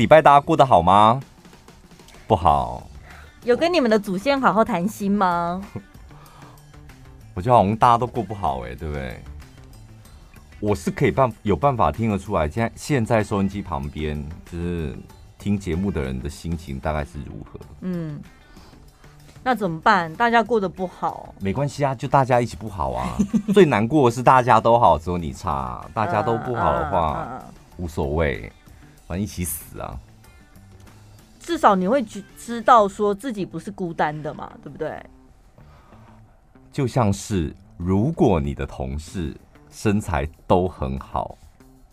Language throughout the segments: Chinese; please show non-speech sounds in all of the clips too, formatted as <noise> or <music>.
这礼拜大家过得好吗？不好。有跟你们的祖先好好谈心吗？<laughs> 我觉得好像大家都过不好哎、欸，对不对？我是可以办有办法听得出来，现在现在收音机旁边就是听节目的人的心情大概是如何。嗯，那怎么办？大家过得不好，没关系啊，就大家一起不好啊。<laughs> 最难过的是大家都好，只有你差。大家都不好的话，啊啊啊、无所谓，反正一起死啊。至少你会知道说自己不是孤单的嘛，对不对？就像是如果你的同事身材都很好，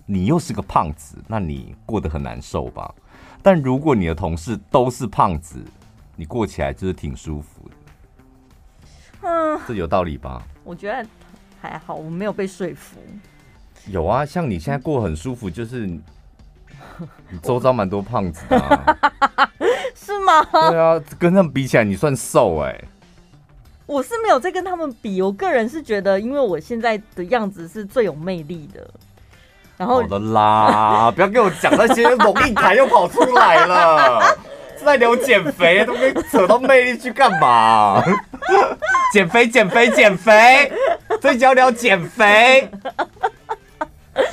你又是个胖子，那你过得很难受吧？但如果你的同事都是胖子，你过起来就是挺舒服的。嗯，这有道理吧？我觉得还好，我没有被说服。有啊，像你现在过很舒服，就是。你 <laughs> 周遭蛮多胖子的，啊，<laughs> 是吗？对啊，跟他们比起来，你算瘦哎，欸。我是没有在跟他们比，我个人是觉得，因为我现在的样子是最有魅力的。然后好的啦，<laughs> 不要给我讲那些龙应台又跑出来了，是在聊减肥，都给扯到魅力去干嘛？减肥，减肥，减肥，最近要聊减肥。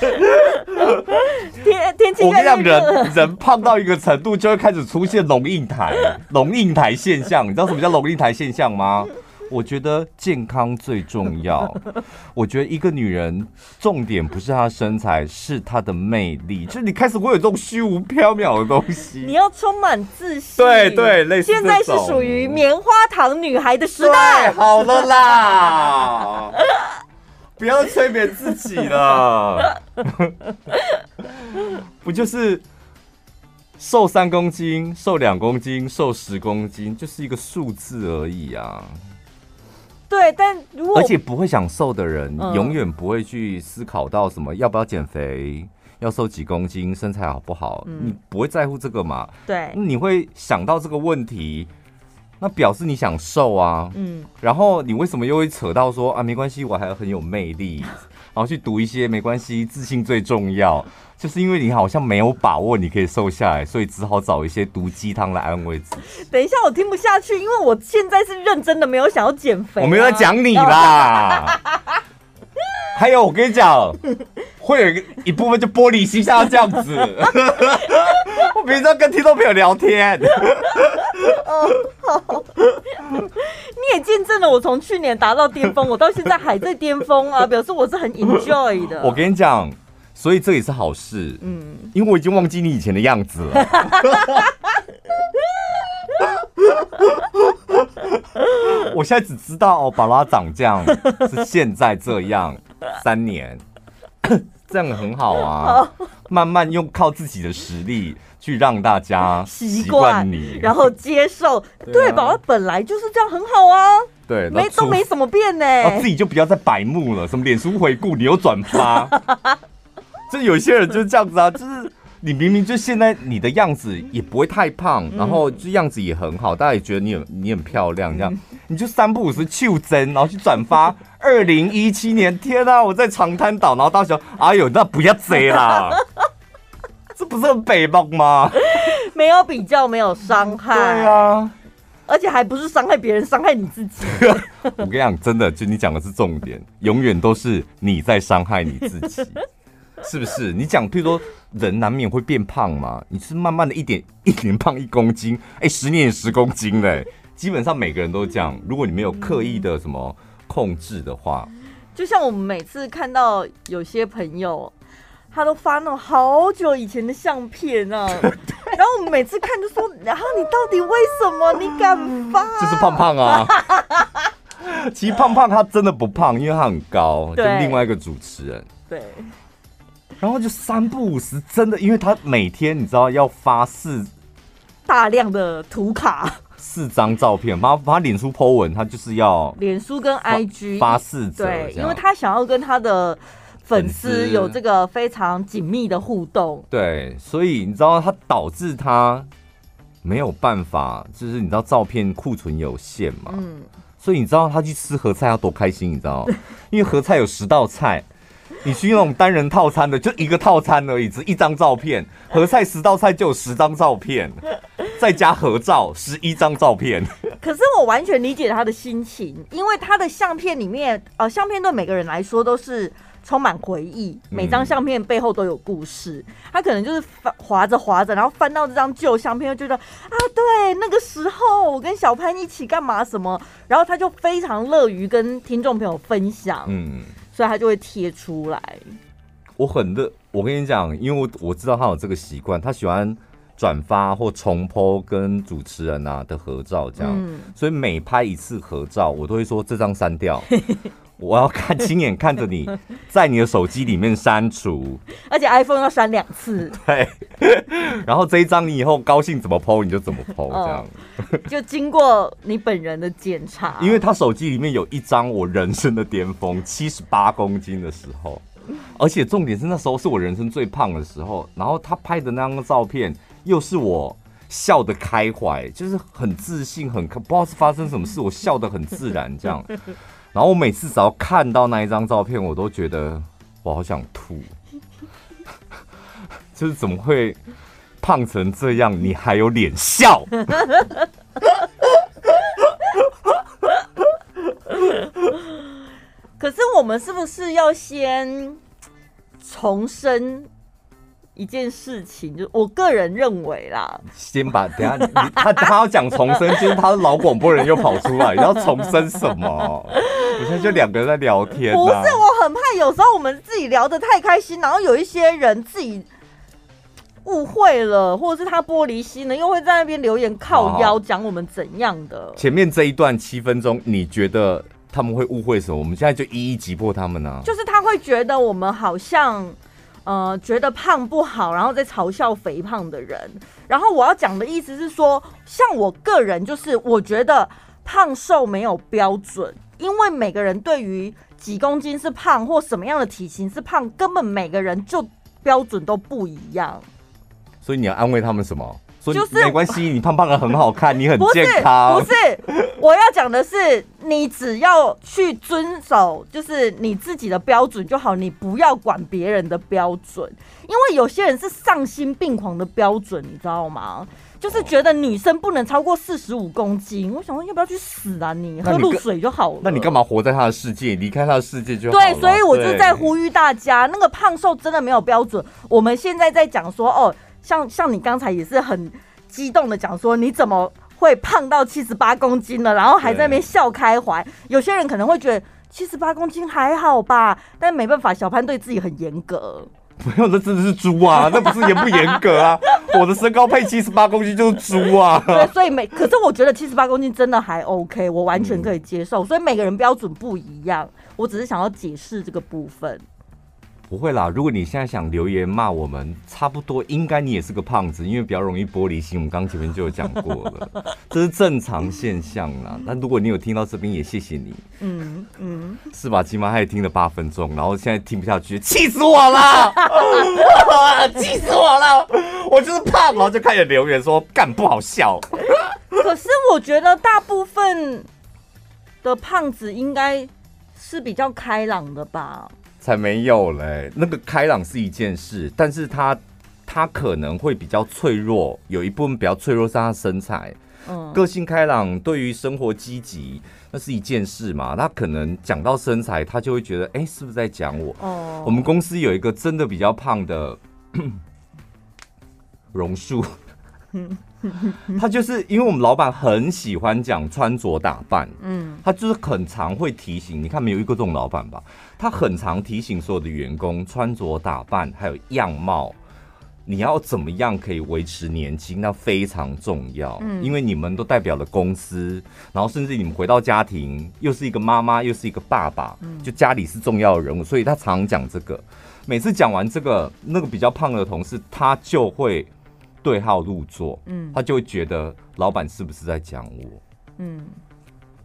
<laughs> 天天气，我跟你讲，人人胖到一个程度，就会开始出现龙应台、<laughs> 龙应台现象。你知道什么叫龙应台现象吗？我觉得健康最重要。<laughs> 我觉得一个女人重点不是她的身材，是她的魅力。就是你开始会有这种虚无缥缈的东西，你要充满自信。对对，类似现在是属于棉花糖女孩的时代。好了啦。不要催眠自己了，不就是瘦三公斤、瘦两公斤、瘦十公斤，就是一个数字而已啊。对，但如果而且不会想瘦的人，永远不会去思考到什么要不要减肥、要瘦几公斤、身材好不好，你不会在乎这个嘛？对，你会想到这个问题。那表示你想瘦啊，嗯，然后你为什么又会扯到说啊，没关系，我还很有魅力，<laughs> 然后去读一些没关系，自信最重要，就是因为你好像没有把握你可以瘦下来，所以只好找一些毒鸡汤来安慰自己。等一下，我听不下去，因为我现在是认真的，没有想要减肥啊。我没有在讲你啦。<laughs> 还有，我跟你讲，<laughs> 会有一个一部分就玻璃心，像这样子。我平常跟听众朋友聊天。哦，好。你也见证了我从去年达到巅峰，我到现在还在巅峰啊，<laughs> 表示我是很 enjoy 的。我跟你讲，所以这也是好事。嗯，因为我已经忘记你以前的样子了。<laughs> 我现在只知道哦，巴拉长这样是现在这样。三年，<coughs> 这样很好啊！慢慢用靠自己的实力去让大家习惯你，然后接受。对，宝宝本来就是这样，很好啊。对，没都没什么变呢。自己就不要再白目了，什么脸书回顾，你又转发，<laughs> 就有些人就是这样子啊，就是。你明明就现在你的样子也不会太胖，然后这样子也很好，大家也觉得你很你很漂亮，这样你就三不五时去真，然后去转发。<laughs> 二零一七年，天啊，我在长滩岛，然后到时候，哎呦，那不要追啦，<laughs> 这不是很北方吗？没有比较，没有伤害，对啊，而且还不是伤害别人，伤害你自己。<laughs> 我跟你讲，真的，就你讲的是重点，永远都是你在伤害你自己。是不是？你讲，譬如说，人难免会变胖嘛。你是慢慢的一点一年胖一公斤，哎、欸，十年也十公斤嘞。基本上每个人都这样。如果你没有刻意的什么控制的话，就像我们每次看到有些朋友，他都发那种好久以前的相片啊，<laughs> 然后我们每次看就说，然后你到底为什么你敢发？就是胖胖啊。<laughs> 其实胖胖他真的不胖，因为他很高，就另外一个主持人。对。然后就三不五时，真的，因为他每天你知道要发四大量的图卡，四张照片，把把脸书 po 文，他就是要脸书跟 IG 发四则，对，因为他想要跟他的粉丝有这个非常紧密的互动，对，所以你知道他导致他没有办法，就是你知道照片库存有限嘛，嗯，所以你知道他去吃合菜要多开心，你知道，<laughs> 因为合菜有十道菜。你去那种单人套餐的，就一个套餐而已，只一张照片，合菜十道菜就有十张照片，再加合照十一张照片。<laughs> 可是我完全理解他的心情，因为他的相片里面，呃，相片对每个人来说都是充满回忆，每张相片背后都有故事。嗯、他可能就是翻划着划着，然后翻到这张旧相片，就觉得啊，对，那个时候我跟小潘一起干嘛什么，然后他就非常乐于跟听众朋友分享。嗯。所以他就会贴出来。我很乐，我跟你讲，因为我我知道他有这个习惯，他喜欢转发或重 po 跟主持人啊的合照，这样。嗯、所以每拍一次合照，我都会说这张删掉，<laughs> 我要看亲眼看着你 <laughs> 在你的手机里面删除，而且 iPhone 要删两次。对。<laughs> 然后这一张你以后高兴怎么 po 你就怎么 po，这样。就经过你本人的检查，因为他手机里面有一张我人生的巅峰，七十八公斤的时候，而且重点是那时候是我人生最胖的时候，然后他拍的那张照片又是我笑得开怀，就是很自信，很不知道是发生什么事，我笑得很自然这样，然后我每次只要看到那一张照片，我都觉得我好想吐，<laughs> 就是怎么会？胖成这样，你还有脸笑？<laughs> 可是我们是不是要先重申一件事情？就我个人认为啦，先把等下他他要讲重生，就是他的老广播人又跑出来，你要重生什么？<laughs> 我现在就两个人在聊天，不是，我很怕有时候我们自己聊得太开心，然后有一些人自己。误会了，或者是他玻璃心呢，又会在那边留言靠腰讲我们怎样的？前面这一段七分钟，你觉得他们会误会什么？我们现在就一一击破他们呢、啊。就是他会觉得我们好像，呃，觉得胖不好，然后在嘲笑肥胖的人。然后我要讲的意思是说，像我个人，就是我觉得胖瘦没有标准，因为每个人对于几公斤是胖或什么样的体型是胖，根本每个人就标准都不一样。所以你要安慰他们什么？就是没关系，你胖胖的很好看，你很健康。不是，不是，我要讲的是，你只要去遵守，就是你自己的标准就好，你不要管别人的标准，因为有些人是丧心病狂的标准，你知道吗？就是觉得女生不能超过四十五公斤。我想说，要不要去死啊你？你喝露水就好了。那你干嘛活在他的世界？离开他的世界就好。对，所以我就在呼吁大家，那个胖瘦真的没有标准。我们现在在讲说，哦。像像你刚才也是很激动的讲说，你怎么会胖到七十八公斤了？然后还在那边笑开怀。有些人可能会觉得七十八公斤还好吧，但没办法，小潘对自己很严格。没有，那真的是猪啊，<laughs> 那不是严不严格啊？我的身高配七十八公斤就是猪啊。对，所以每 <laughs> 可是我觉得七十八公斤真的还 OK，我完全可以接受。所以每个人标准不一样，我只是想要解释这个部分。不会啦，如果你现在想留言骂我们，差不多应该你也是个胖子，因为比较容易玻璃心。我们刚前面就有讲过了，<laughs> 这是正常现象啦。但如果你有听到这边，也谢谢你。嗯嗯，是吧？起码他也听了八分钟，然后现在听不下去，气死我了！<laughs> 气死我了！我就是胖，然后就开始留言说干不好笑。可是我觉得大部分的胖子应该是比较开朗的吧。才没有嘞！那个开朗是一件事，但是他他可能会比较脆弱，有一部分比较脆弱是他的身材。嗯，个性开朗，对于生活积极，那是一件事嘛。他可能讲到身材，他就会觉得，哎、欸，是不是在讲我？哦，我们公司有一个真的比较胖的 <coughs> 榕树。<laughs> 他就是因为我们老板很喜欢讲穿着打扮，嗯，他就是很常会提醒，你看没有一个这种老板吧？他很常提醒所有的员工穿着打扮还有样貌，你要怎么样可以维持年轻，那非常重要，嗯，因为你们都代表了公司，然后甚至你们回到家庭又是一个妈妈又是一个爸爸，就家里是重要的人物，所以他常讲这个。每次讲完这个，那个比较胖的同事他就会。对号入座，嗯，他就会觉得老板是不是在讲我？嗯，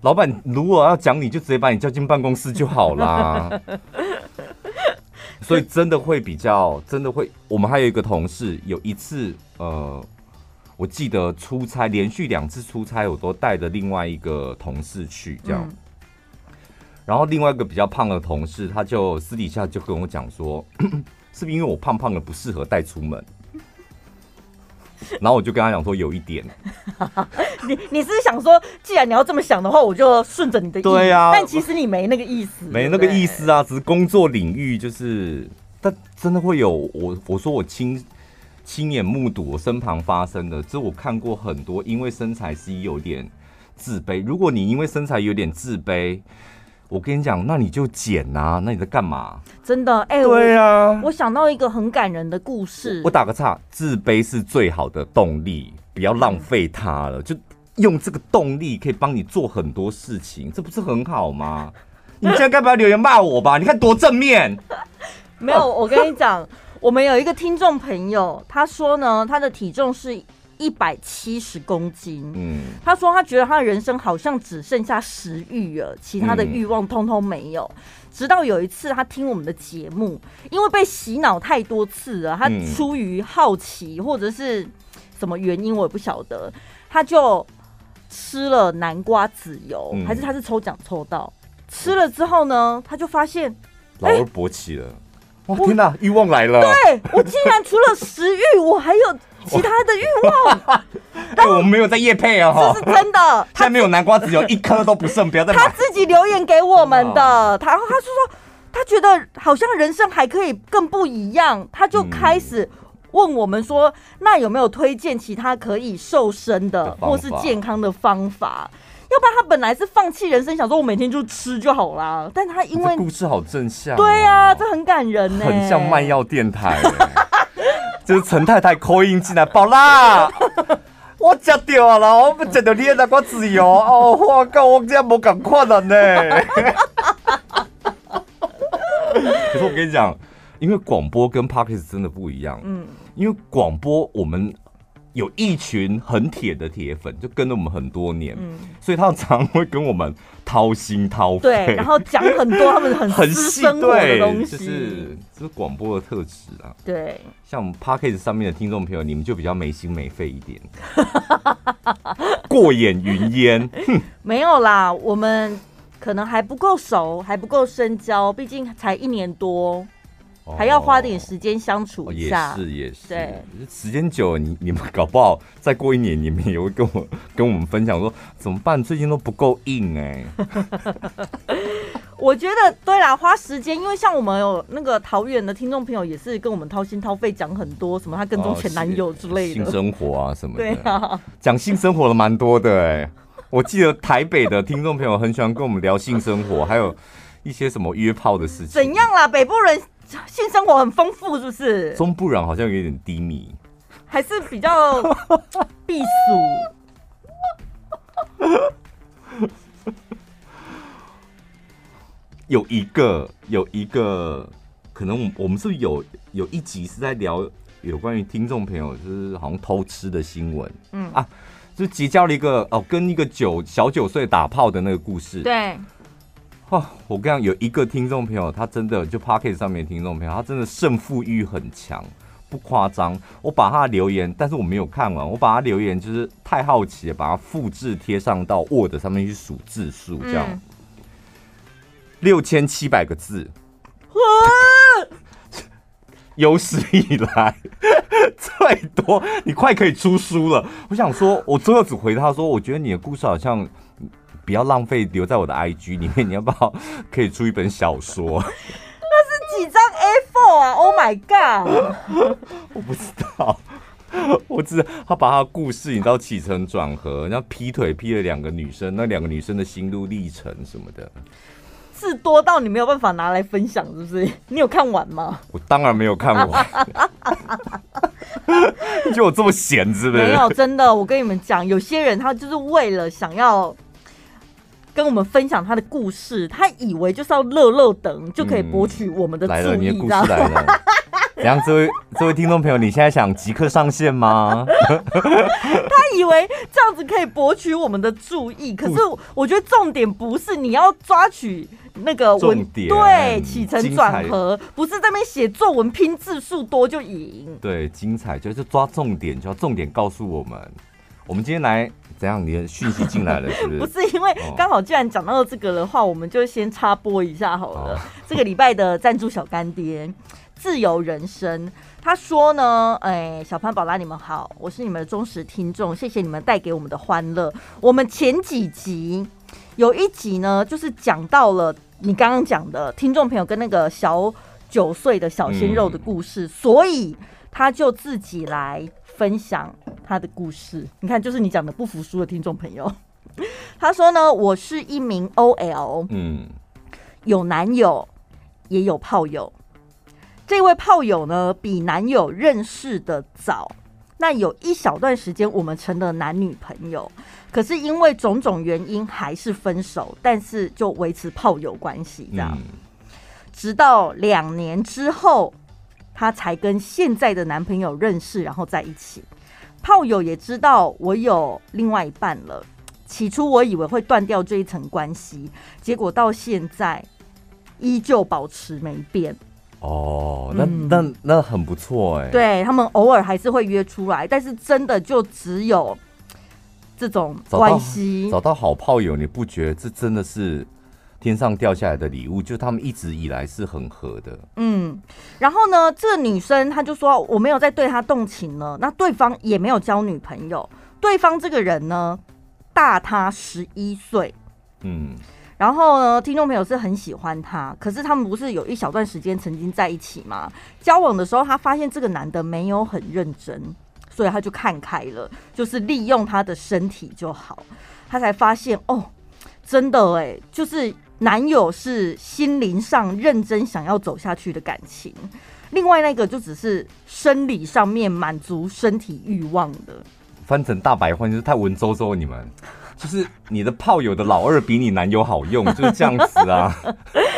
老板如果要讲你，就直接把你叫进办公室就好啦。<laughs> 所以真的会比较，真的会。我们还有一个同事，有一次，呃，我记得出差，连续两次出差，我都带着另外一个同事去，这样。然后另外一个比较胖的同事，他就私底下就跟我讲说，<coughs> 是不是因为我胖胖的不适合带出门？然后我就跟他讲说有一点，<laughs> 你你是想说，既然你要这么想的话，我就顺着你的意思。对呀、啊，但其实你没那个意思，没那个意思啊，只是工作领域就是，但真的会有我我说我亲亲眼目睹我身旁发生的，这我看过很多，因为身材是有点自卑。如果你因为身材有点自卑。我跟你讲，那你就减啊！那你在干嘛？真的，哎、欸，对啊我，我想到一个很感人的故事。我，我打个岔，自卑是最好的动力，不要浪费它了，嗯、就用这个动力可以帮你做很多事情，这不是很好吗？<laughs> 你现在该不要留言骂我吧？你看多正面。<laughs> 没有，我跟你讲，我们有一个听众朋友，他说呢，他的体重是。一百七十公斤，嗯，他说他觉得他的人生好像只剩下食欲了，其他的欲望通通没有。直到有一次他听我们的节目，因为被洗脑太多次了，他出于好奇或者是什么原因，我也不晓得，他就吃了南瓜籽油，还是他是抽奖抽到，吃了之后呢，他就发现老而勃起了。哇，天哪，欲望来了！对，我竟然除了食欲，我还有。其他的欲望，但 <laughs> 我们没有在夜配啊，这是真的。<laughs> 现在没有南瓜籽有一颗都不剩，不要再。他自己留言给我们的，他然后他就说，他觉得好像人生还可以更不一样，他就开始问我们说，那有没有推荐其他可以瘦身的或是健康的方法？要不然他本来是放弃人生，想说我每天就吃就好啦。但他因为故事好正向，对啊，这很感人呢，很像卖药电台。<laughs> 就是陈太太 call in 进来，宝拉，<laughs> 我吃掉了，我不吃掉你的南瓜籽油哦，我靠，我这样没敢看了呢。<laughs> 可是我跟你讲，因为广播跟 Podcast 真的不一样，嗯，因为广播我们。有一群很铁的铁粉，就跟了我们很多年，嗯、所以他常常会跟我们掏心掏肺，对，然后讲很多他们很 <laughs> 很私生活的东西，就是这是广播的特质啊。对，像我们 Podcast 上面的听众朋友，你们就比较没心没肺一点，<laughs> 过眼云烟。<laughs> 没有啦，我们可能还不够熟，还不够深交，毕竟才一年多。还要花点时间相处一下，也是也是。对，时间久了，你你们搞不好再过一年，你们也会跟我跟我们分享说怎么办？最近都不够硬哎。<laughs> 我觉得对啦，花时间，因为像我们有那个桃园的听众朋友，也是跟我们掏心掏肺讲很多什么他跟踪前男友之类的性生活啊什么的。对啊，讲性生活的蛮多的哎。我记得台北的听众朋友很喜欢跟我们聊性生活，还有一些什么约炮的事情。怎样啦？北部人。性生活很丰富，是不是？中部人好像有点低迷，还是比较 <laughs> 避暑。有一个，有一个，可能我们是不是有有一集是在聊有关于听众朋友就是好像偷吃的新闻。嗯啊，就结交了一个哦，跟一个九小九岁打炮的那个故事。对。哦，我跟你讲，有一个听众朋友，他真的就 Podcast 上面的听众朋友，他真的胜负欲很强，不夸张。我把他的留言，但是我没有看完，我把他留言就是太好奇了，把它复制贴上到 Word 上面去数字数，这样六千七百个字，有史以来 <laughs> 最多，你快可以出书了。我想说，我最后只回他说，我觉得你的故事好像。不要浪费，留在我的 IG 里面。你要不要可以出一本小说？那是几张 A4 啊？Oh my god！我不知道，我只他把他的故事，你知道起承转合，然后劈腿劈了两个女生，那两个女生的心路历程什么的，字多到你没有办法拿来分享，是不是？你有看完吗？我当然没有看完。<laughs> 你觉得我这么闲，是不是？没有，真的。我跟你们讲，有些人他就是为了想要。跟我们分享他的故事，他以为就是要乐乐等就可以博取我们的注意，来了，你的故事来了。<laughs> 怎样，这位这位听众朋友，你现在想即刻上线吗？<laughs> 他以为这样子可以博取我们的注意，可是我觉得重点不是你要抓取那个文点，对，起承转合，不是在那边写作文拼字数多就赢。对，精彩就是抓重点，就要重点告诉我们。我们今天来怎样？你的讯息进来了是不是？<laughs> 不是，因为刚好既然讲到这个的话，我们就先插播一下好了。这个礼拜的赞助小干爹，自由人生，他说呢，哎，小潘宝拉你们好，我是你们的忠实听众，谢谢你们带给我们的欢乐。我们前几集有一集呢，就是讲到了你刚刚讲的听众朋友跟那个小九岁的小鲜肉的故事，嗯、所以他就自己来。分享他的故事，你看，就是你讲的不服输的听众朋友。<laughs> 他说呢，我是一名 OL，嗯，有男友也有炮友。这位炮友呢，比男友认识的早，那有一小段时间我们成了男女朋友，可是因为种种原因还是分手，但是就维持炮友关系这样，嗯、直到两年之后。她才跟现在的男朋友认识，然后在一起。炮友也知道我有另外一半了。起初我以为会断掉这一层关系，结果到现在依旧保持没变。哦，那、嗯、那那很不错哎。对，他们偶尔还是会约出来，但是真的就只有这种关系。找到好炮友，你不觉得这真的是？天上掉下来的礼物，就他们一直以来是很合的。嗯，然后呢，这个女生她就说我没有再对她动情了，那对方也没有交女朋友。对方这个人呢，大她十一岁。嗯，然后呢，听众朋友是很喜欢他，可是他们不是有一小段时间曾经在一起吗？交往的时候，他发现这个男的没有很认真，所以他就看开了，就是利用他的身体就好。他才发现哦，真的哎，就是。男友是心灵上认真想要走下去的感情，另外那个就只是生理上面满足身体欲望的。翻成大白话就是太文绉绉，你们就是你的炮友的老二比你男友好用，就是这样子啊。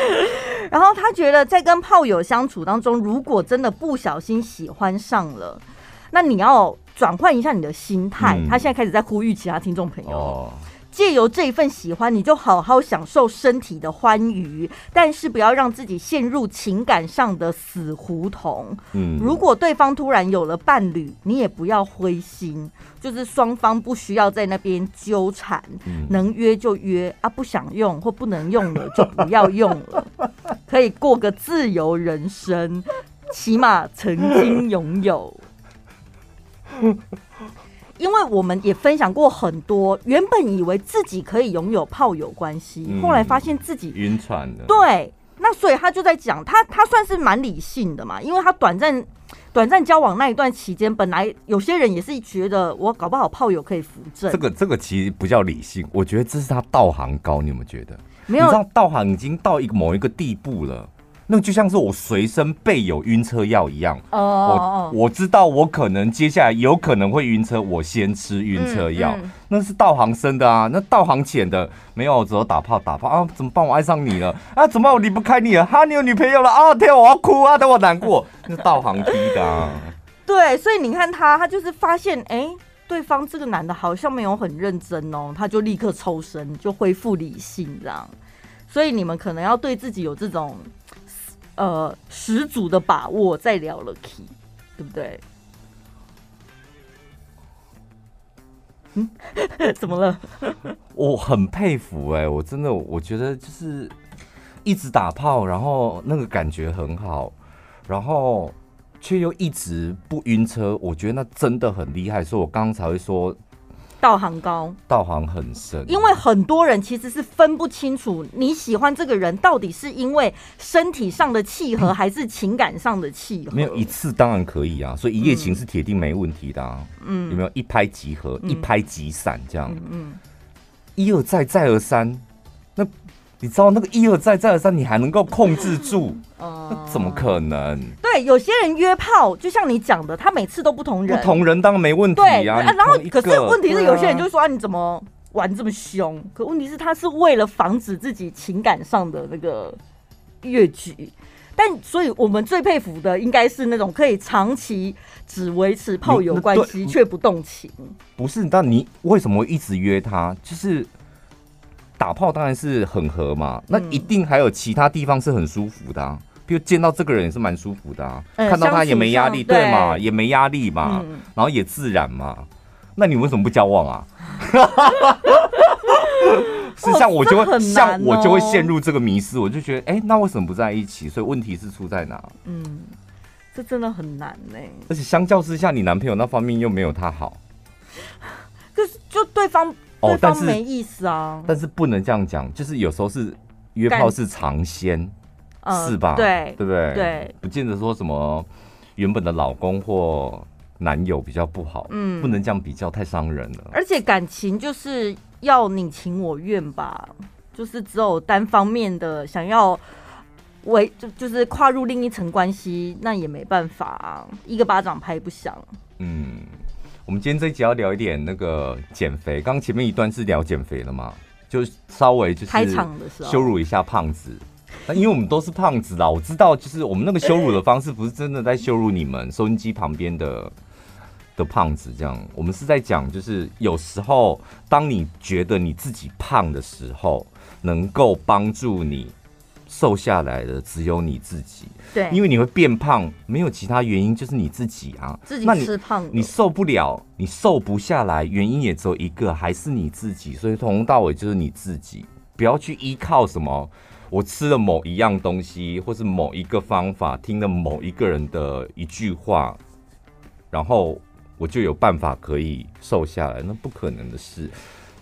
<laughs> 然后他觉得在跟炮友相处当中，如果真的不小心喜欢上了，那你要转换一下你的心态。嗯、他现在开始在呼吁其他听众朋友。哦借由这一份喜欢，你就好好享受身体的欢愉，但是不要让自己陷入情感上的死胡同。嗯，如果对方突然有了伴侣，你也不要灰心，就是双方不需要在那边纠缠，嗯、能约就约啊，不想用或不能用了就不要用了，<laughs> 可以过个自由人生，起码曾经拥有。因为我们也分享过很多，原本以为自己可以拥有炮友关系，嗯、后来发现自己晕船的。对，那所以他就在讲，他他算是蛮理性的嘛，因为他短暂短暂交往那一段期间，本来有些人也是觉得我搞不好炮友可以扶正。这个这个其实不叫理性，我觉得这是他道行高，你有没有觉得？没有，你知道道行已经到一个某一个地步了。那就像是我随身备有晕车药一样，oh. 我我知道我可能接下来有可能会晕车，我先吃晕车药。嗯嗯、那是道行深的啊，那道行浅的没有，只有打炮打炮啊！怎么办？我爱上你了啊！怎么办？我离不开你了？哈，你有女朋友了啊！天，我要哭啊！等我难过，那是道行低的、啊。<laughs> 对，所以你看他，他就是发现，哎、欸，对方这个男的好像没有很认真哦，他就立刻抽身，就恢复理性这样。所以你们可能要对自己有这种。呃，十足的把握在聊了 key，对不对？嗯，<laughs> 怎么了？<laughs> 我很佩服哎、我真的，我觉得就是一直打炮，然后那个感觉很好，然后却又一直不晕车，我觉得那真的很厉害，所以我刚才会说。道行高，道行很深。因为很多人其实是分不清楚你喜欢这个人到底是因为身体上的契合，还是情感上的契合。没有一次当然可以啊，所以一夜情是铁定没问题的啊。嗯，有没有一拍即合，一拍即散这样？嗯，一而再，再而三。那你知道那个一而再，再而三，你还能够控制住？那怎么可能？对，有些人约炮，就像你讲的，他每次都不同人，不同人当然没问题啊。然后，可是问题是，有些人就说啊，你怎么玩这么凶？可问题是，他是为了防止自己情感上的那个越矩。但所以，我们最佩服的应该是那种可以长期只维持炮友关系却不动情。不是，但你为什么一直约他？就是打炮当然是很合嘛，那一定还有其他地方是很舒服的啊。就见到这个人也是蛮舒服的啊，看到他也没压力，对嘛，也没压力嘛，然后也自然嘛。那你为什么不交往啊？<laughs> 是像我就会、哦哦、像我就会陷入这个迷失，我就觉得，哎、欸，那为什么不在一起？所以问题是出在哪？嗯，这真的很难呢。而且相较之下，你男朋友那方面又没有他好。<laughs> 可是就对方哦，但是没意思啊。但是不能这样讲，就是有时候是约炮是尝鲜，呃、是吧？对，对不对？对，不见得说什么原本的老公或男友比较不好，嗯，不能这样比较，太伤人了。而且感情就是。要你情我愿吧，就是只有单方面的想要为就就是跨入另一层关系，那也没办法啊，一个巴掌拍不响。嗯，我们今天这一集要聊一点那个减肥，刚刚前面一段是聊减肥了嘛，就稍微就是开场的时候羞辱一下胖子。那因为我们都是胖子啦，我知道，就是我们那个羞辱的方式不是真的在羞辱你们收音机旁边的。的胖子，这样，我们是在讲，就是有时候，当你觉得你自己胖的时候，能够帮助你瘦下来的只有你自己。对，因为你会变胖，没有其他原因，就是你自己啊，自己吃胖，你受不了，你瘦不下来，原因也只有一个，还是你自己。所以从头到尾就是你自己，不要去依靠什么，我吃了某一样东西，或是某一个方法，听了某一个人的一句话，然后。我就有办法可以瘦下来，那不可能的事。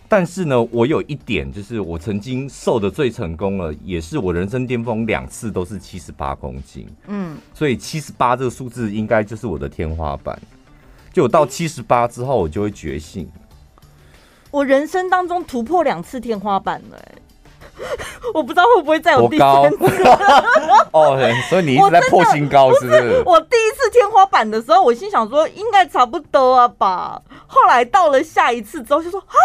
但是呢，我有一点，就是我曾经瘦的最成功了，也是我人生巅峰，两次都是七十八公斤。嗯，所以七十八这个数字应该就是我的天花板。就我到七十八之后，我就会觉醒。我人生当中突破两次天花板了，欸。<laughs> 我不知道会不会再有第三次 <laughs> 哦，所以你一直在破新高，是不是？我第一次天花板的时候，我心想说应该差不多啊吧。后来到了下一次之后，就说啊，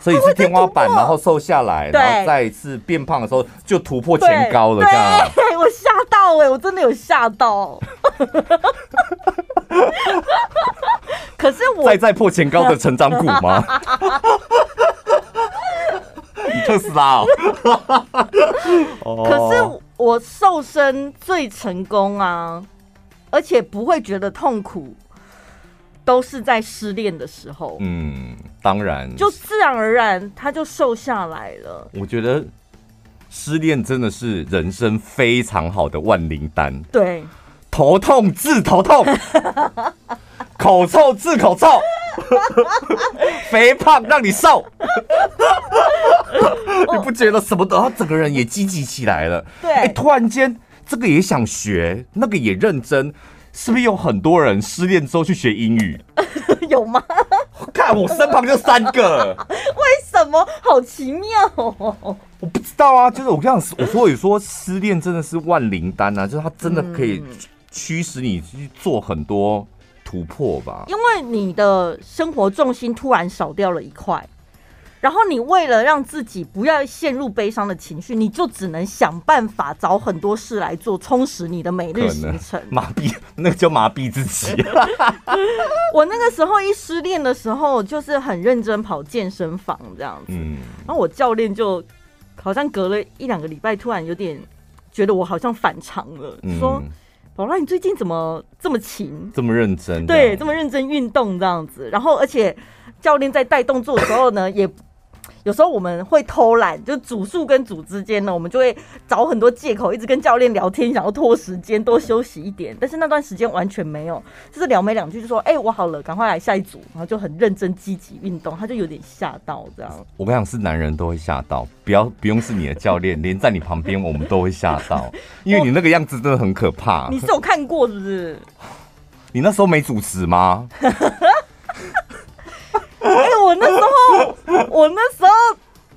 所以是天花板，然后瘦下来，然后再一次变胖的时候就突破前高了，这样。对，我吓到哎，我真的有吓到。<laughs> 可是我再再破前高的成长股吗？特斯拉 <laughs> 哦，可是我瘦身最成功啊，而且不会觉得痛苦，都是在失恋的时候。嗯，当然，就自然而然他就瘦下来了。我觉得失恋真的是人生非常好的万灵丹。对，头痛治头痛，<laughs> 口臭治口臭，<laughs> 肥胖让你瘦。<laughs> 你不觉得什么的，他整个人也积极起来了？对，哎，突然间这个也想学，那个也认真，是不是有很多人失恋之后去学英语？<laughs> 有吗？看我身旁就三个，为什么？好奇妙哦！我不知道啊，就是我这样，我所以说失恋真的是万灵丹啊，就是它真的可以驱使你去做很多突破吧。因为你的生活重心突然少掉了一块。然后你为了让自己不要陷入悲伤的情绪，你就只能想办法找很多事来做，充实你的每日行程。麻痹，<laughs> 那个叫麻痹自己。我那个时候一失恋的时候，就是很认真跑健身房这样子。嗯。然后我教练就好像隔了一两个礼拜，突然有点觉得我好像反常了，嗯、说：“宝拉，你最近怎么这么勤，这么认真？对，这么认真运动这样子。然后而且教练在带动作的时候呢，也。”有时候我们会偷懒，就组数跟组之间呢，我们就会找很多借口，一直跟教练聊天，想要拖时间，多休息一点。但是那段时间完全没有，就是聊没两句就说：“哎、欸，我好了，赶快来下一组。”然后就很认真积极运动，他就有点吓到这样。我跟你讲，是男人都会吓到，不要不用是你的教练，连在你旁边我们都会吓到，因为你那个样子真的很可怕。<laughs> 你是有看过是不是？你那时候没主持吗？<laughs> 哎、欸，我那时候，我那时候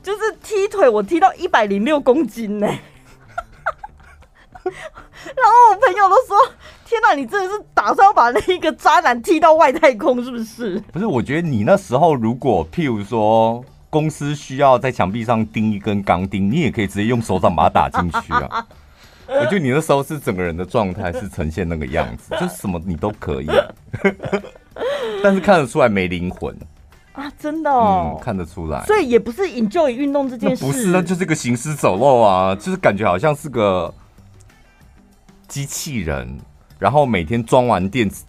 就是踢腿，我踢到一百零六公斤呢。<laughs> 然后我朋友都说：“天哪，你真的是打算要把那一个渣男踢到外太空，是不是？”不是，我觉得你那时候如果譬如说公司需要在墙壁上钉一根钢钉，你也可以直接用手掌把它打进去啊。<laughs> 我觉得你那时候是整个人的状态是呈现那个样子，就什么你都可以，<laughs> 但是看得出来没灵魂。啊，真的哦、嗯，看得出来，所以也不是 enjoy 运动这件事，不是，那就是个行尸走肉啊，就是感觉好像是个机器人，然后每天装完电池，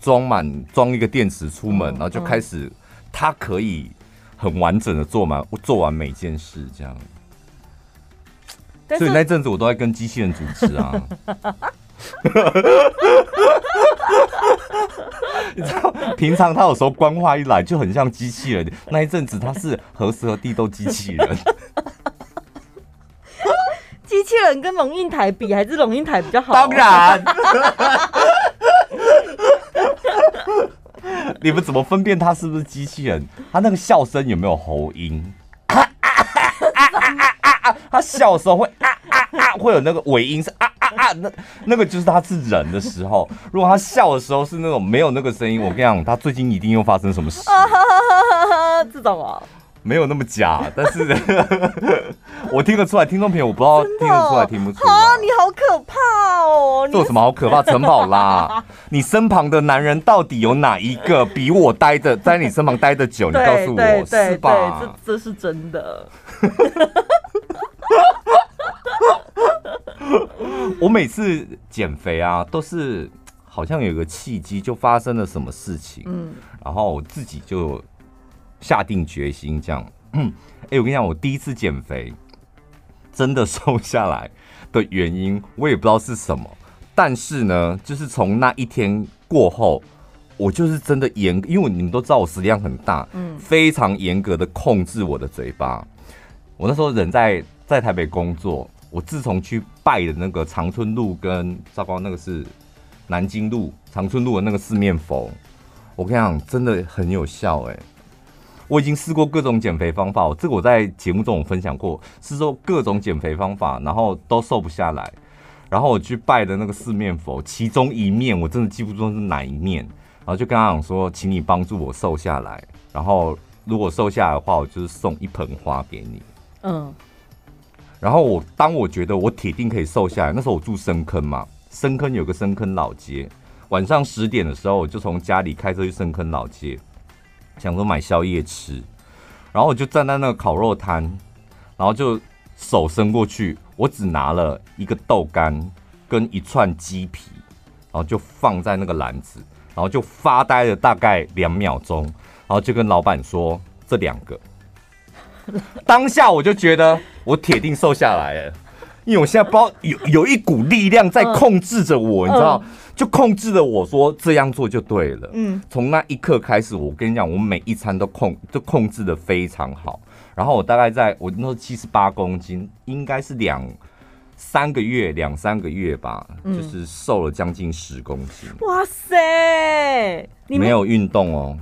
装满装一个电池出门，然后就开始他可以很完整的做完做完每件事，这样。所以那阵子我都在跟机器人主持啊。<laughs> 平常他有时候官话一来就很像机器人，<laughs> 那一阵子他是何时何地都机器人。<laughs> 机器人跟龙应台比，还是龙应台比较好？当然。<laughs> 你们怎么分辨他是不是机器人？他那个笑声有没有喉音？他笑的时候会啊啊啊，会有那个尾音是啊那那个就是他是人的时候。<laughs> 如果他笑的时候是那种没有那个声音，我跟你讲，他最近一定又发生什么事。<laughs> 这种啊。没有那么假，但是 <laughs> 我听得出来。听众朋友，我不知道听得出来听不出来。啊，你好可怕哦！你有什么好可怕？陈宝拉，你身旁的男人到底有哪一个比我待的在你身旁待的久？你告诉我，是吧？这这是真的。<laughs> 我每次减肥啊，都是好像有个契机，就发生了什么事情，嗯，然后我自己就。下定决心这样，<coughs> 哎、欸，我跟你讲，我第一次减肥真的瘦下来的原因，我也不知道是什么。但是呢，就是从那一天过后，我就是真的严，因为你们都知道我食量很大，嗯，非常严格的控制我的嘴巴。我那时候人在在台北工作，我自从去拜的那个长春路跟糟糕那个是南京路长春路的那个四面佛，我跟你讲，真的很有效哎、我已经试过各种减肥方法，这个我在节目中有分享过，是说各种减肥方法，然后都瘦不下来。然后我去拜的那个四面佛，其中一面我真的记不住是哪一面，然后就跟他讲说，请你帮助我瘦下来。然后如果瘦下来的话，我就是送一盆花给你。嗯。然后我当我觉得我铁定可以瘦下来，那时候我住深坑嘛，深坑有个深坑老街，晚上十点的时候，我就从家里开车去深坑老街。想说买宵夜吃，然后我就站在那个烤肉摊，然后就手伸过去，我只拿了一个豆干跟一串鸡皮，然后就放在那个篮子，然后就发呆了大概两秒钟，然后就跟老板说这两个。当下我就觉得我铁定瘦下来了，因为我现在包有有一股力量在控制着我，你知道。就控制着我说这样做就对了。嗯，从那一刻开始，我跟你讲，我每一餐都控就控制的非常好。然后我大概在我那时候七十八公斤，应该是两三个月两三个月吧，嗯、就是瘦了将近十公斤。哇塞！你没有运动哦。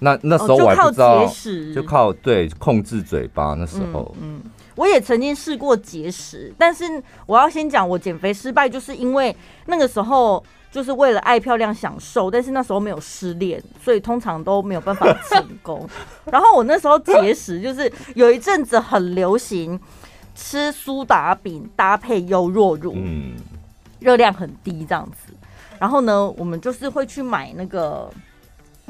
那那时候我还不知道，哦、就靠对控制嘴巴。那时候，嗯，嗯，我也曾经试过节食，但是我要先讲，我减肥失败，就是因为那个时候。就是为了爱漂亮想瘦，但是那时候没有失恋，所以通常都没有办法成功。<laughs> 然后我那时候节食，就是有一阵子很流行吃苏打饼搭配优酪乳，嗯，热量很低这样子。然后呢，我们就是会去买那个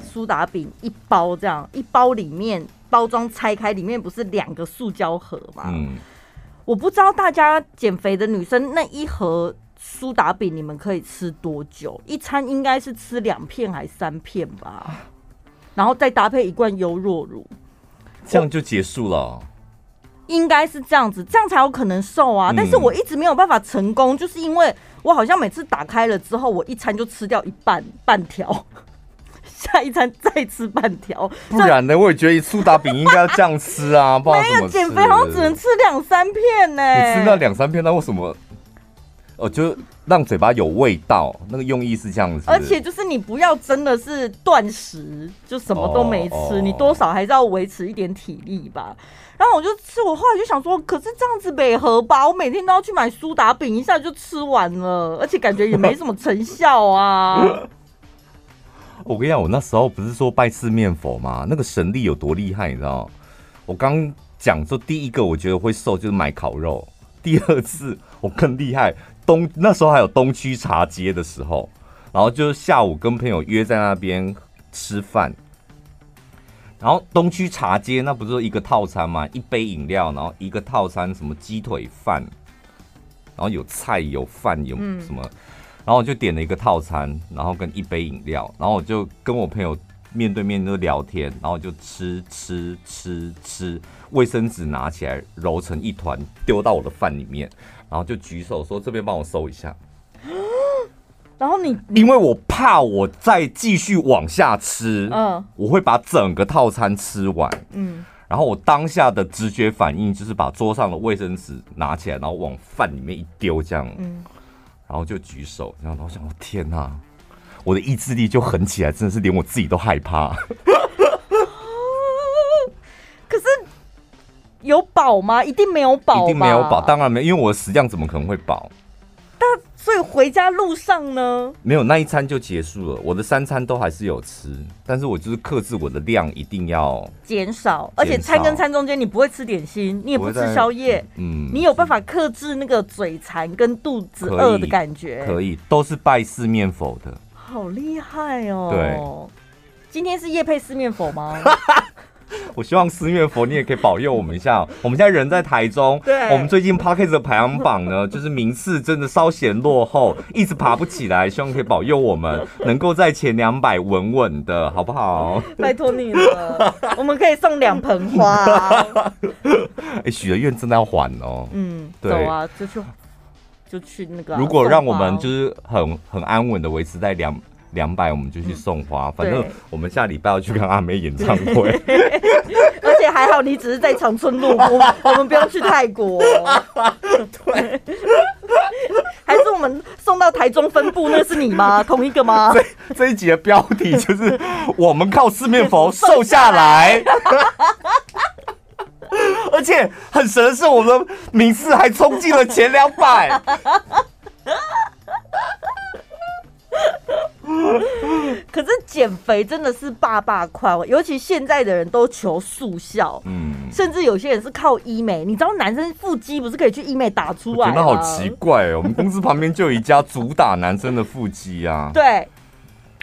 苏打饼一包，这样一包里面包装拆开，里面不是两个塑胶盒吗？嗯，我不知道大家减肥的女生那一盒。苏打饼你们可以吃多久？一餐应该是吃两片还是三片吧，然后再搭配一罐优若乳，这样就结束了。应该是这样子，这样才有可能瘦啊！但是我一直没有办法成功，就是因为我好像每次打开了之后，我一餐就吃掉一半半条，下一餐再吃半条。不然呢？我也觉得苏打饼应该要这样吃啊！<laughs> 不然没有减肥好像只能吃两三片呢、欸。你吃那两三片，那为什么？哦，就让嘴巴有味道，那个用意是这样子。而且就是你不要真的是断食，就什么都没吃，你多少还是要维持一点体力吧。然后我就吃，我后来就想说，可是这样子美合吧？我每天都要去买苏打饼，一下就吃完了，而且感觉也没什么成效啊。<laughs> 我跟你讲，我那时候不是说拜四面佛吗？那个神力有多厉害，你知道？我刚讲说第一个我觉得会瘦就是买烤肉，第二次我更厉害。东那时候还有东区茶街的时候，然后就是下午跟朋友约在那边吃饭，然后东区茶街那不是一个套餐吗？一杯饮料，然后一个套餐，什么鸡腿饭，然后有菜有饭有什么，然后我就点了一个套餐，然后跟一杯饮料，然后我就跟我朋友面对面就聊天，然后就吃吃吃吃，卫生纸拿起来揉成一团丢到我的饭里面，然后就举手说这边帮我收一下。然后你因为我怕我再继续往下吃，嗯，我会把整个套餐吃完，嗯。然后我当下的直觉反应就是把桌上的卫生纸拿起来，然后往饭里面一丢，这样，嗯，然后就举手，然后我想，我天哪，我的意志力就狠起来，真的是连我自己都害怕。<laughs> 可是有保吗？一定没有保，一定没有饱，当然没有，因为我的食量怎么可能会饱？所以回家路上呢，没有那一餐就结束了。我的三餐都还是有吃，但是我就是克制我的量，一定要减少。而且餐跟餐中间你不会吃点心，你也不吃宵夜，嗯，你有办法克制那个嘴馋跟肚子饿的感觉可。可以，都是拜四面佛的，好厉害哦。对，今天是夜配四面佛吗？<laughs> <laughs> 我希望四面佛，你也可以保佑我们一下。我们现在人在台中，对，我们最近 p o c k e t 的排行榜呢，<laughs> 就是名次真的稍显落后，一直爬不起来。希望可以保佑我们能够在前两百稳稳的，好不好？拜托你了，<laughs> 我们可以送两盆花。哎，许的愿真的要还哦。嗯，对，走啊，就去就去那个。如果让我们就是很很安稳的维持在两。两百我们就去送花，嗯、反正我们下礼拜要去看阿妹演唱会，<laughs> <laughs> 而且还好你只是在长春路过，我们不用去泰国。<laughs> 对，还是我们送到台中分部，那是你吗？同一个吗？这这一集的标题就是我们靠四面佛瘦下来，而且很神的是，我们的名次还冲进了前两百。<laughs> 可是减肥真的是爸爸快，尤其现在的人都求速效，嗯，甚至有些人是靠医美。你知道男生腹肌不是可以去医美打出来吗？真的好奇怪哦！我们公司旁边就有一家主打男生的腹肌啊。<laughs> 对，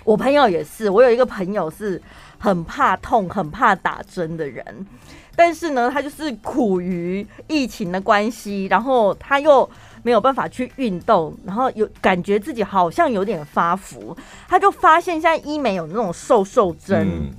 我朋友也是，我有一个朋友是很怕痛、很怕打针的人，但是呢，他就是苦于疫情的关系，然后他又。没有办法去运动，然后有感觉自己好像有点发福，他就发现现在医美有那种瘦瘦针，嗯、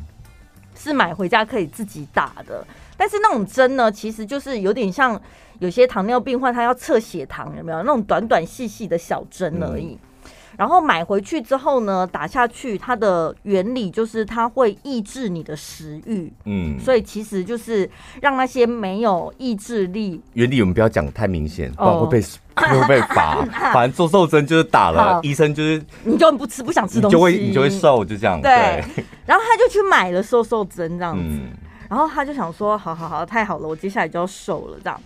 是买回家可以自己打的。但是那种针呢，其实就是有点像有些糖尿病患他要测血糖，有没有那种短短细细的小针而已。嗯然后买回去之后呢，打下去，它的原理就是它会抑制你的食欲，嗯，所以其实就是让那些没有意志力。原理我们不要讲太明显，不然会被、<laughs> 哦、会被罚。反正做瘦针就是打了，医生就是你就不吃不想吃东西，你就会你就会瘦，就这样。对。对然后他就去买了瘦瘦针这样子，嗯、然后他就想说，好好好，太好了，我接下来就要瘦了这样。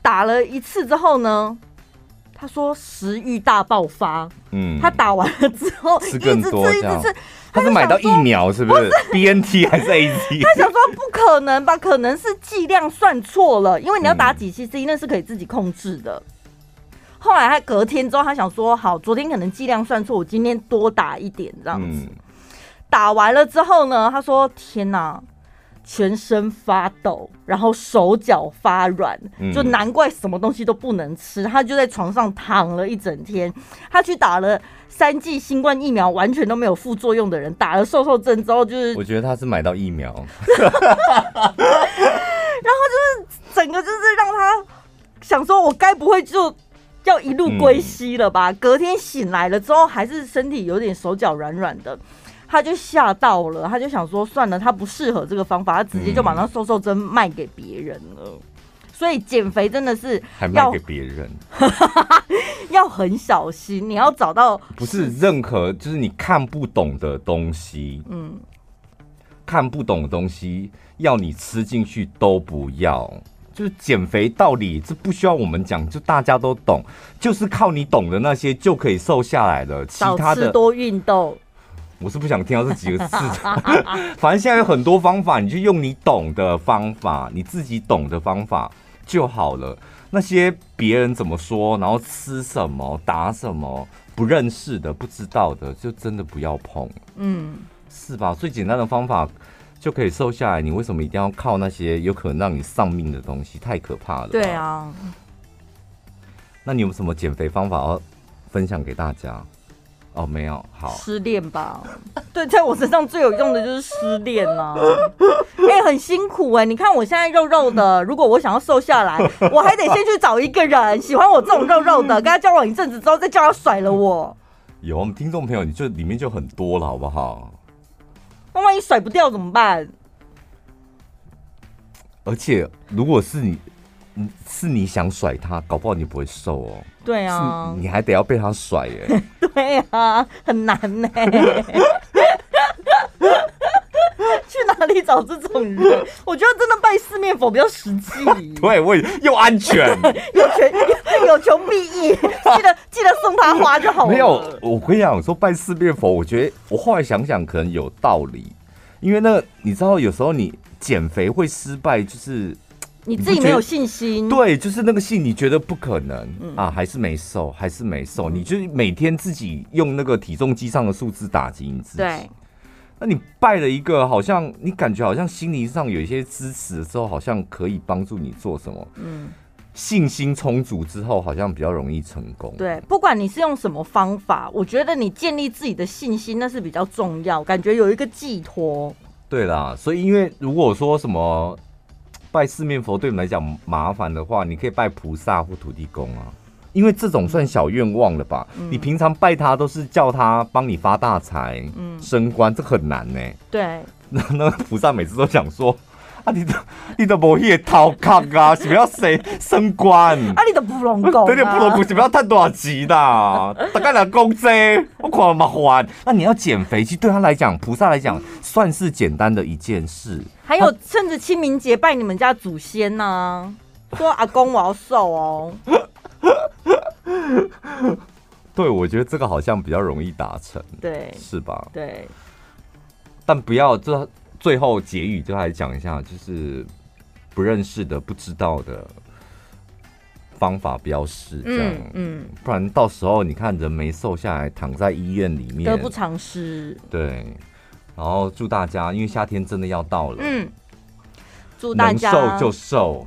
打了一次之后呢？他说食欲大爆发，嗯，他打完了之后一直吃一直吃，他是买到疫苗是不是？B N T 还是 A Z？<laughs> 他想说不可能吧，可能是剂量算错了，因为你要打几 C C 那是可以自己控制的。后来他隔天之后，他想说好，昨天可能剂量算错，我今天多打一点这样子。打完了之后呢，他说天哪！全身发抖，然后手脚发软，就难怪什么东西都不能吃。他就在床上躺了一整天。他去打了三剂新冠疫苗，完全都没有副作用的人，打了瘦瘦针之后，就是我觉得他是买到疫苗，<laughs> 然后就是整个就是让他想说，我该不会就要一路归西了吧？嗯、隔天醒来了之后，还是身体有点手脚软软的。他就吓到了，他就想说算了，他不适合这个方法，他直接就把那瘦瘦针卖给别人了。嗯、所以减肥真的是卖给别人，<laughs> 要很小心。你要找到不是任何就是你看不懂的东西，嗯，看不懂的东西要你吃进去都不要。就是减肥道理，这不需要我们讲，就大家都懂，就是靠你懂的那些就可以瘦下来了。其他的多运动。我是不想听到这几个字，<laughs> 反正现在有很多方法，你就用你懂的方法，你自己懂的方法就好了。那些别人怎么说，然后吃什么、打什么，不认识的、不知道的，就真的不要碰。嗯，是吧？最简单的方法就可以瘦下来，你为什么一定要靠那些有可能让你丧命的东西？太可怕了。对啊。那你有什么减肥方法要分享给大家？哦，没有，好，失恋吧。<laughs> 对，在我身上最有用的就是失恋啊。<laughs> 哎、欸，很辛苦哎、欸。你看我现在肉肉的，如果我想要瘦下来，<laughs> 我还得先去找一个人喜欢我这种肉肉的，跟他交往一阵子之后，再叫他甩了我。有我们听众朋友，你就里面就很多了，好不好？那万一甩不掉怎么办？而且，如果是你。是你想甩他，搞不好你不会瘦哦。对啊，你还得要被他甩耶。<laughs> 对啊，很难呢。<laughs> 去哪里找这种人？我觉得真的拜四面佛比较实际。<laughs> 对，我也又安全，有权有求必应。记得记得送他花就好了。没有，我跟你讲，说拜四面佛，我觉得我后来想想可能有道理，因为那你知道，有时候你减肥会失败，就是。你自己没有信心，对，就是那个信，你觉得不可能、嗯、啊，还是没瘦，还是没瘦，嗯、你就每天自己用那个体重机上的数字打击你自己。对，那你拜了一个，好像你感觉好像心理上有一些支持的时候，好像可以帮助你做什么。嗯，信心充足之后，好像比较容易成功。对，不管你是用什么方法，我觉得你建立自己的信心那是比较重要，感觉有一个寄托。对啦，所以因为如果说什么。拜四面佛对你们来讲麻烦的话，你可以拜菩萨或土地公啊，因为这种算小愿望了吧？嗯、你平常拜他都是叫他帮你发大财、嗯、升官，这很难呢、欸。对，那 <laughs> 那菩萨每次都想说。啊！你都你都无迄个头壳啊？<laughs> 是不要升升官？啊！你都不拢讲，对对，不拢讲，是不要赚多少钱啦？大概两公斤，我看麻烦。那你要减肥，其实对他来讲，菩萨来讲，算是简单的一件事。还有趁着清明节拜你们家祖先呢、啊，说阿公我要瘦哦。<laughs> 对，我觉得这个好像比较容易达成，对，是吧？对，但不要这。最后结语就来讲一下，就是不认识的、不知道的方法不要试，这样，嗯，嗯，不然到时候你看人没瘦下来，躺在医院里面，得不偿失。对，然后祝大家，因为夏天真的要到了，嗯，祝大家能瘦就瘦，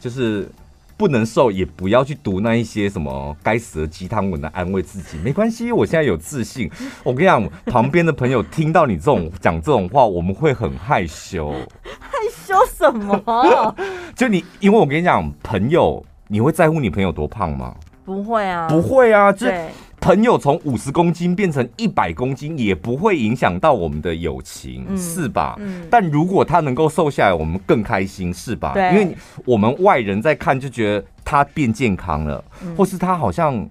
就是。不能瘦，也不要去读那一些什么该死的鸡汤文来安慰自己。没关系，我现在有自信。<laughs> 我跟你讲，旁边的朋友听到你这种讲这种话，我们会很害羞。害羞什么？<laughs> 就你，因为我跟你讲，朋友，你会在乎你朋友多胖吗？不会啊，不会啊，对。朋友从五十公斤变成一百公斤，也不会影响到我们的友情，嗯、是吧？嗯、但如果他能够瘦下来，我们更开心，是吧？对因为我们外人在看就觉得他变健康了，嗯、或是他好像。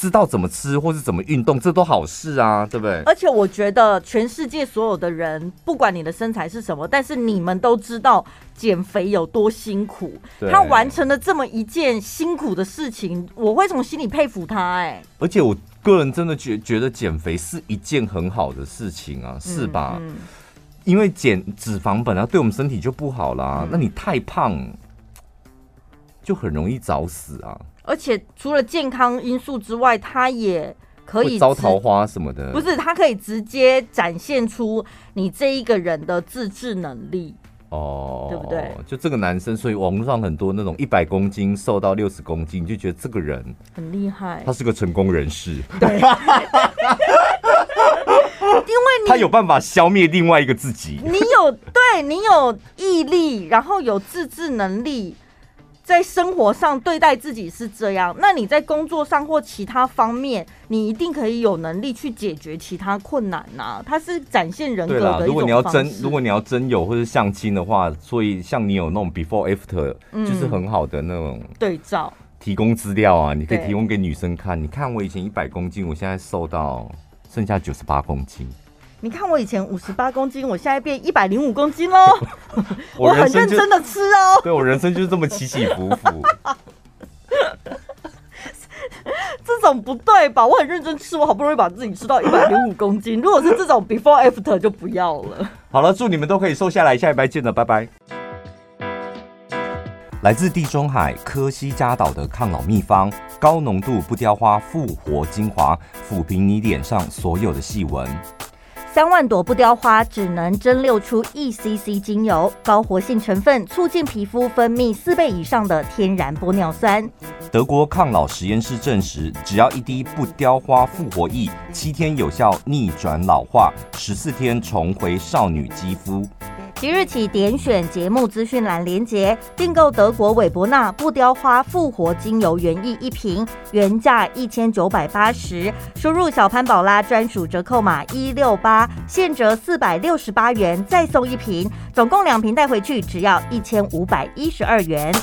知道怎么吃或是怎么运动，这都好事啊，对不对？而且我觉得全世界所有的人，不管你的身材是什么，但是你们都知道减肥有多辛苦。他完成了这么一件辛苦的事情，我会从心里佩服他。哎，而且我个人真的觉觉得减肥是一件很好的事情啊，是吧？嗯嗯、因为减脂肪本来对我们身体就不好啦，嗯、那你太胖就很容易早死啊。而且除了健康因素之外，它也可以招桃花什么的。不是，它可以直接展现出你这一个人的自制能力。哦，对不对？就这个男生，所以网络上很多那种一百公斤瘦到六十公斤，你就觉得这个人很厉害，他是个成功人士。对，<laughs> 因为你他有办法消灭另外一个自己。你有，对，你有毅力，然后有自制能力。在生活上对待自己是这样，那你在工作上或其他方面，你一定可以有能力去解决其他困难呐、啊。它是展现人格的一种方式。如果你要真，如果你要真有或是相亲的话，所以像你有那种 before after，就是很好的那种对照，提供资料啊，你可以提供给女生看。你看我以前一百公斤，我现在瘦到剩下九十八公斤。你看我以前五十八公斤，我现在变一百零五公斤喽！<laughs> 我很认真的吃哦。<laughs> 对，我人生就是这么起起伏伏。<laughs> 这种不对吧？我很认真吃，我好不容易把自己吃到一百零五公斤。如果是这种 before after 就不要了。好了，祝你们都可以瘦下来，下一拜见了，拜拜。来自地中海科西嘉岛的抗老秘方，高浓度不雕花复活精华，抚平你脸上所有的细纹。三万朵不雕花只能蒸馏出一 cc 精油，高活性成分促进皮肤分泌四倍以上的天然玻尿酸。德国抗老实验室证实，只要一滴不雕花复活液，七天有效逆转老化，十四天重回少女肌肤。即日起点选节目资讯栏连接，订购德国韦伯纳不雕花复活精油原液一瓶，原价一千九百八十，输入小潘宝拉专属折扣码一六八，现折四百六十八元，再送一瓶，总共两瓶带回去只要一千五百一十二元。